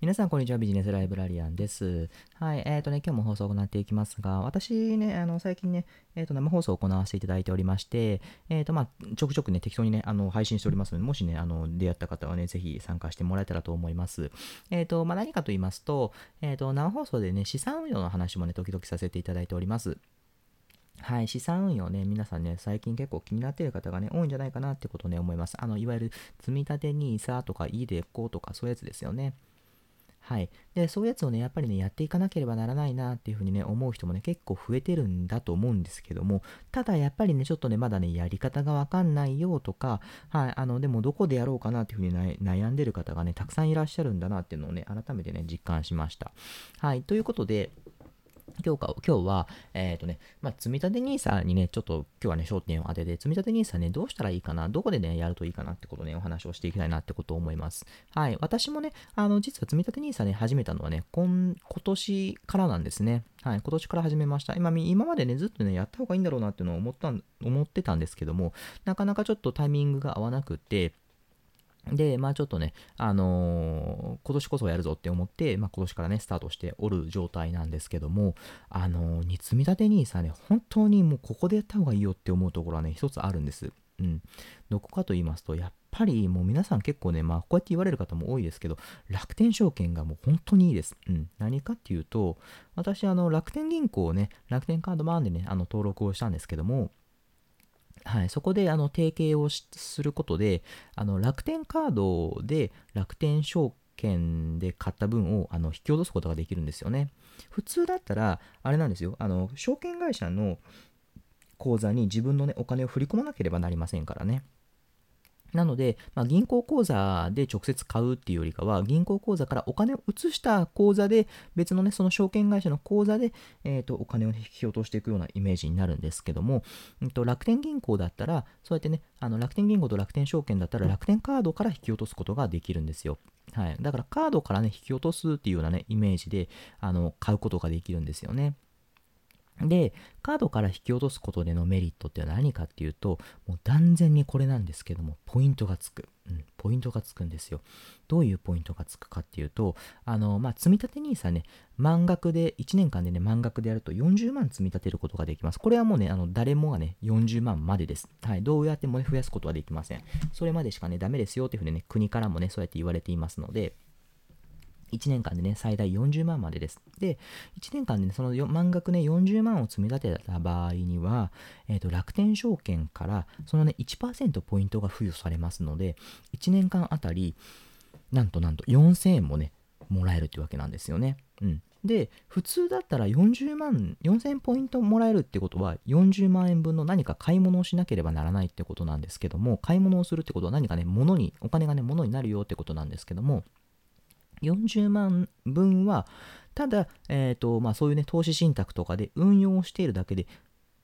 皆さん、こんにちは。ビジネスライブラリアンです。はい。えっ、ー、とね、今日も放送を行っていきますが、私ね、あの、最近ね、えっ、ー、と、生放送を行わせていただいておりまして、えっ、ー、と、まあ、ちょくちょくね、適当にね、あの、配信しておりますので、もしね、あの、出会った方はね、ぜひ参加してもらえたらと思います。えっ、と、まあ、何かと言いますと、えっ、と、生放送でね、資産運用の話もね、時々させていただいております。はい、資産運用ね、皆さんね、最近結構気になっている方がね、多いんじゃないかなってことをね、思います。あの、いわゆる積立 NISA とか iDeCo とかそういうやつですよね。はい。で、そういうやつをね、やっぱりね、やっていかなければならないなっていうふうにね、思う人もね、結構増えてるんだと思うんですけども、ただやっぱりね、ちょっとね、まだね、やり方がわかんないよとか、はい、あの、でもどこでやろうかなっていうふうに悩んでる方がね、たくさんいらっしゃるんだなっていうのをね、改めてね、実感しました。はい。ということで、今日か今日は、えっ、ー、とね、まあ、積立 NISA にね、ちょっと今日はね、焦点を当てて、積立 NISA ね、どうしたらいいかな、どこでね、やるといいかなってことね、お話をしていきたいなってことを思います。はい。私もね、あの、実は積立 NISA ね、始めたのはね、今、今年からなんですね。はい。今年から始めました。今、今までね、ずっとね、やった方がいいんだろうなっていうのを思った、思ってたんですけども、なかなかちょっとタイミングが合わなくて、で、まあちょっとね、あのー、今年こそやるぞって思って、まあ今年からね、スタートしておる状態なんですけども、あのー、に積み立て NISA ね、本当にもうここでやった方がいいよって思うところはね、一つあるんです。うん。どこかと言いますと、やっぱりもう皆さん結構ね、まあこうやって言われる方も多いですけど、楽天証券がもう本当にいいです。うん。何かっていうと、私、あの、楽天銀行をね、楽天カード版でね、あの、登録をしたんですけども、はい、そこであの提携をすることで、あの楽天カードで楽天証券で買った分をあの引き落とすことができるんですよね。普通だったら、あれなんですよ、あの証券会社の口座に自分の、ね、お金を振り込まなければなりませんからね。なので、まあ、銀行口座で直接買うっていうよりかは、銀行口座からお金を移した口座で、別のね、その証券会社の口座で、えーと、お金を引き落としていくようなイメージになるんですけども、うんと、楽天銀行だったら、そうやってね、あの楽天銀行と楽天証券だったら楽天カードから引き落とすことができるんですよ。はい。だからカードからね、引き落とすっていうようなね、イメージで、あの、買うことができるんですよね。で、カードから引き落とすことでのメリットって何かっていうと、もう断然にこれなんですけども、ポイントがつく。うん、ポイントがつくんですよ。どういうポイントがつくかっていうと、あの、まあ、積立 NISA ね、満額で、1年間でね、満額でやると40万積み立てることができます。これはもうね、あの、誰もがね、40万までです。はい、どうやってもね、増やすことはできません。それまでしかね、ダメですよっていうふうにね、国からもね、そうやって言われていますので、1年間でね、最大40万までです。で、1年間でね、その満額ね、40万を積み立てた場合には、えっ、ー、と、楽天証券から、そのね、1%ポイントが付与されますので、1年間あたり、なんとなんと4000円もね、もらえるってわけなんですよね。うん。で、普通だったら40万、4000ポイントもらえるってことは、40万円分の何か買い物をしなければならないってことなんですけども、買い物をするってことは何かね、物に、お金がね、物になるよってことなんですけども、40万分は、ただ、えーとまあ、そういうね、投資信託とかで運用をしているだけで、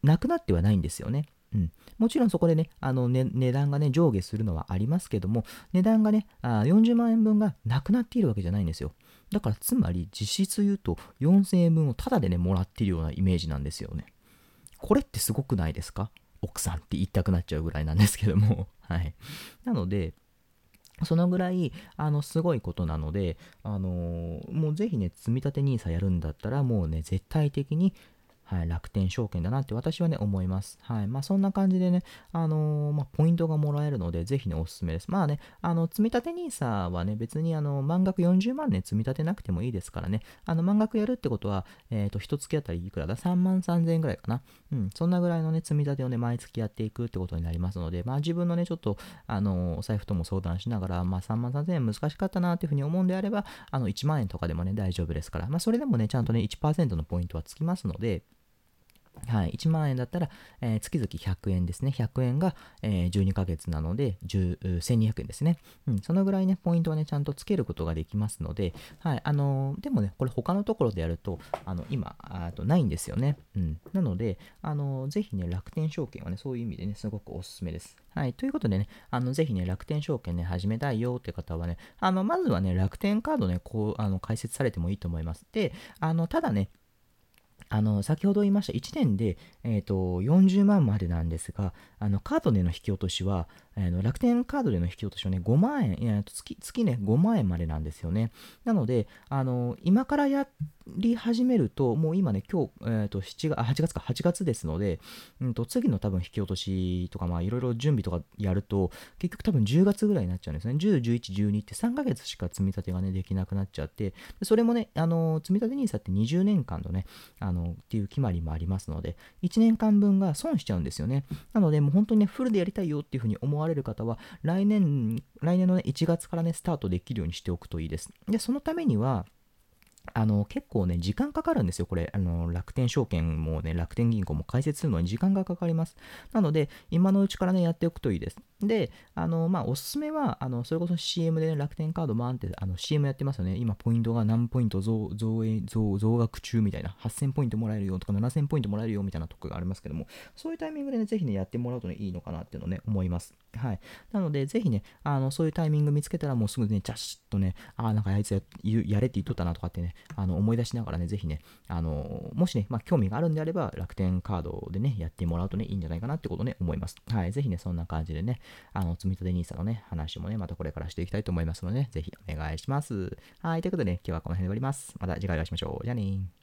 なくなってはないんですよね。うん、もちろんそこでね、あのね値段がね、上下するのはありますけども、値段がねあ、40万円分がなくなっているわけじゃないんですよ。だから、つまり実質言うと、4000円分をタダでね、もらっているようなイメージなんですよね。これってすごくないですか？奥さんって言いたくなっちゃうぐらいなんですけども。はい。なので、そのぐらい、あの、すごいことなので、あのー、もうぜひね、積み立て NISA やるんだったら、もうね、絶対的にはい、楽天証券だなって私はね、思います。はい。まあ、そんな感じでね、あのー、まあ、ポイントがもらえるので、ぜひね、おすすめです。まあね、あの、積立 NISA はね、別にあの、満額40万ね、積み立てなくてもいいですからね、あの、満額やるってことは、えっ、ー、と、一月あたりいくらだ ?3 万3000円ぐらいかな。うん、そんなぐらいのね、積み立てをね、毎月やっていくってことになりますので、まあ、自分のね、ちょっと、あの、お財布とも相談しながら、まあ、3万3000円難しかったなっていうふうに思うんであれば、あの、1万円とかでもね、大丈夫ですから、まあ、それでもね、ちゃんとね、1%のポイントはつきますので、はい、1万円だったら、えー、月々100円ですね。100円が、えー、12ヶ月なので、1200円ですね。うん、そのぐらいね、ポイントはね、ちゃんとつけることができますので、はい、あのー、でもね、これ他のところでやると、あの、今、あとないんですよね。うん。なので、あのー、ぜひね、楽天証券はね、そういう意味でね、すごくおすすめです。はい。ということでね、あの、ぜひね、楽天証券ね、始めたいよって方はね、あの、まずはね、楽天カードね、こう、あの、解説されてもいいと思います。で、あの、ただね、あの、先ほど言いました、1年で、えーと、40万までなんですが、あのカードでの引き落としは、えー、の楽天カードでの引き落としはね、5万円、いや月月ね、5万円までなんですよね。なので、あの今からやり始めると、もう今ね、今日、えー、と7月、8月か、8月ですので、うん、と次の多分引き落としとか、まあいろいろ準備とかやると、結局多分10月ぐらいになっちゃうんですね。10、11、12って3ヶ月しか積み立てがね、できなくなっちゃって、それもね、あの積み立て NISA って20年間のね、あのっていう決まりもありますので、1年間分が損しちゃうんですよね。なので、もう本当にね、フルでやりたいよっていうふうに思われる方は、来年、来年のね、1月からね、スタートできるようにしておくといいです。で、そのためには、あの結構ね、時間かかるんですよ、これ。あの楽天証券もね、楽天銀行も開設するのに時間がかかります。なので、今のうちからね、やっておくといいです。で、あの、まあ、おすすめは、あの、それこそ CM で、ね、楽天カードバーンって、あの、CM やってますよね。今、ポイントが何ポイント増増増増額中みたいな、8000ポイントもらえるよとか、7000ポイントもらえるよみたいなとこがありますけども、そういうタイミングでね、ぜひね、やってもらうとね、いいのかなっていうのね、思います。はい。なので、ぜひね、あの、そういうタイミング見つけたら、もうすぐね、ジャシッとね、ああ、なんかあいつややれって言っとったなとかってね、あの、思い出しながらね、ぜひね、あの、もしね、まあ、興味があるんであれば、楽天カードでね、やってもらうとね、いいんじゃないかなってことね、思います。はい。ぜひね、そんな感じでね、あの、積み立て NISA のね、話もね、またこれからしていきたいと思いますので、ね、ぜひお願いします。はい。ということでね、今日はこの辺で終わります。また次回お会いしましょう。じゃあね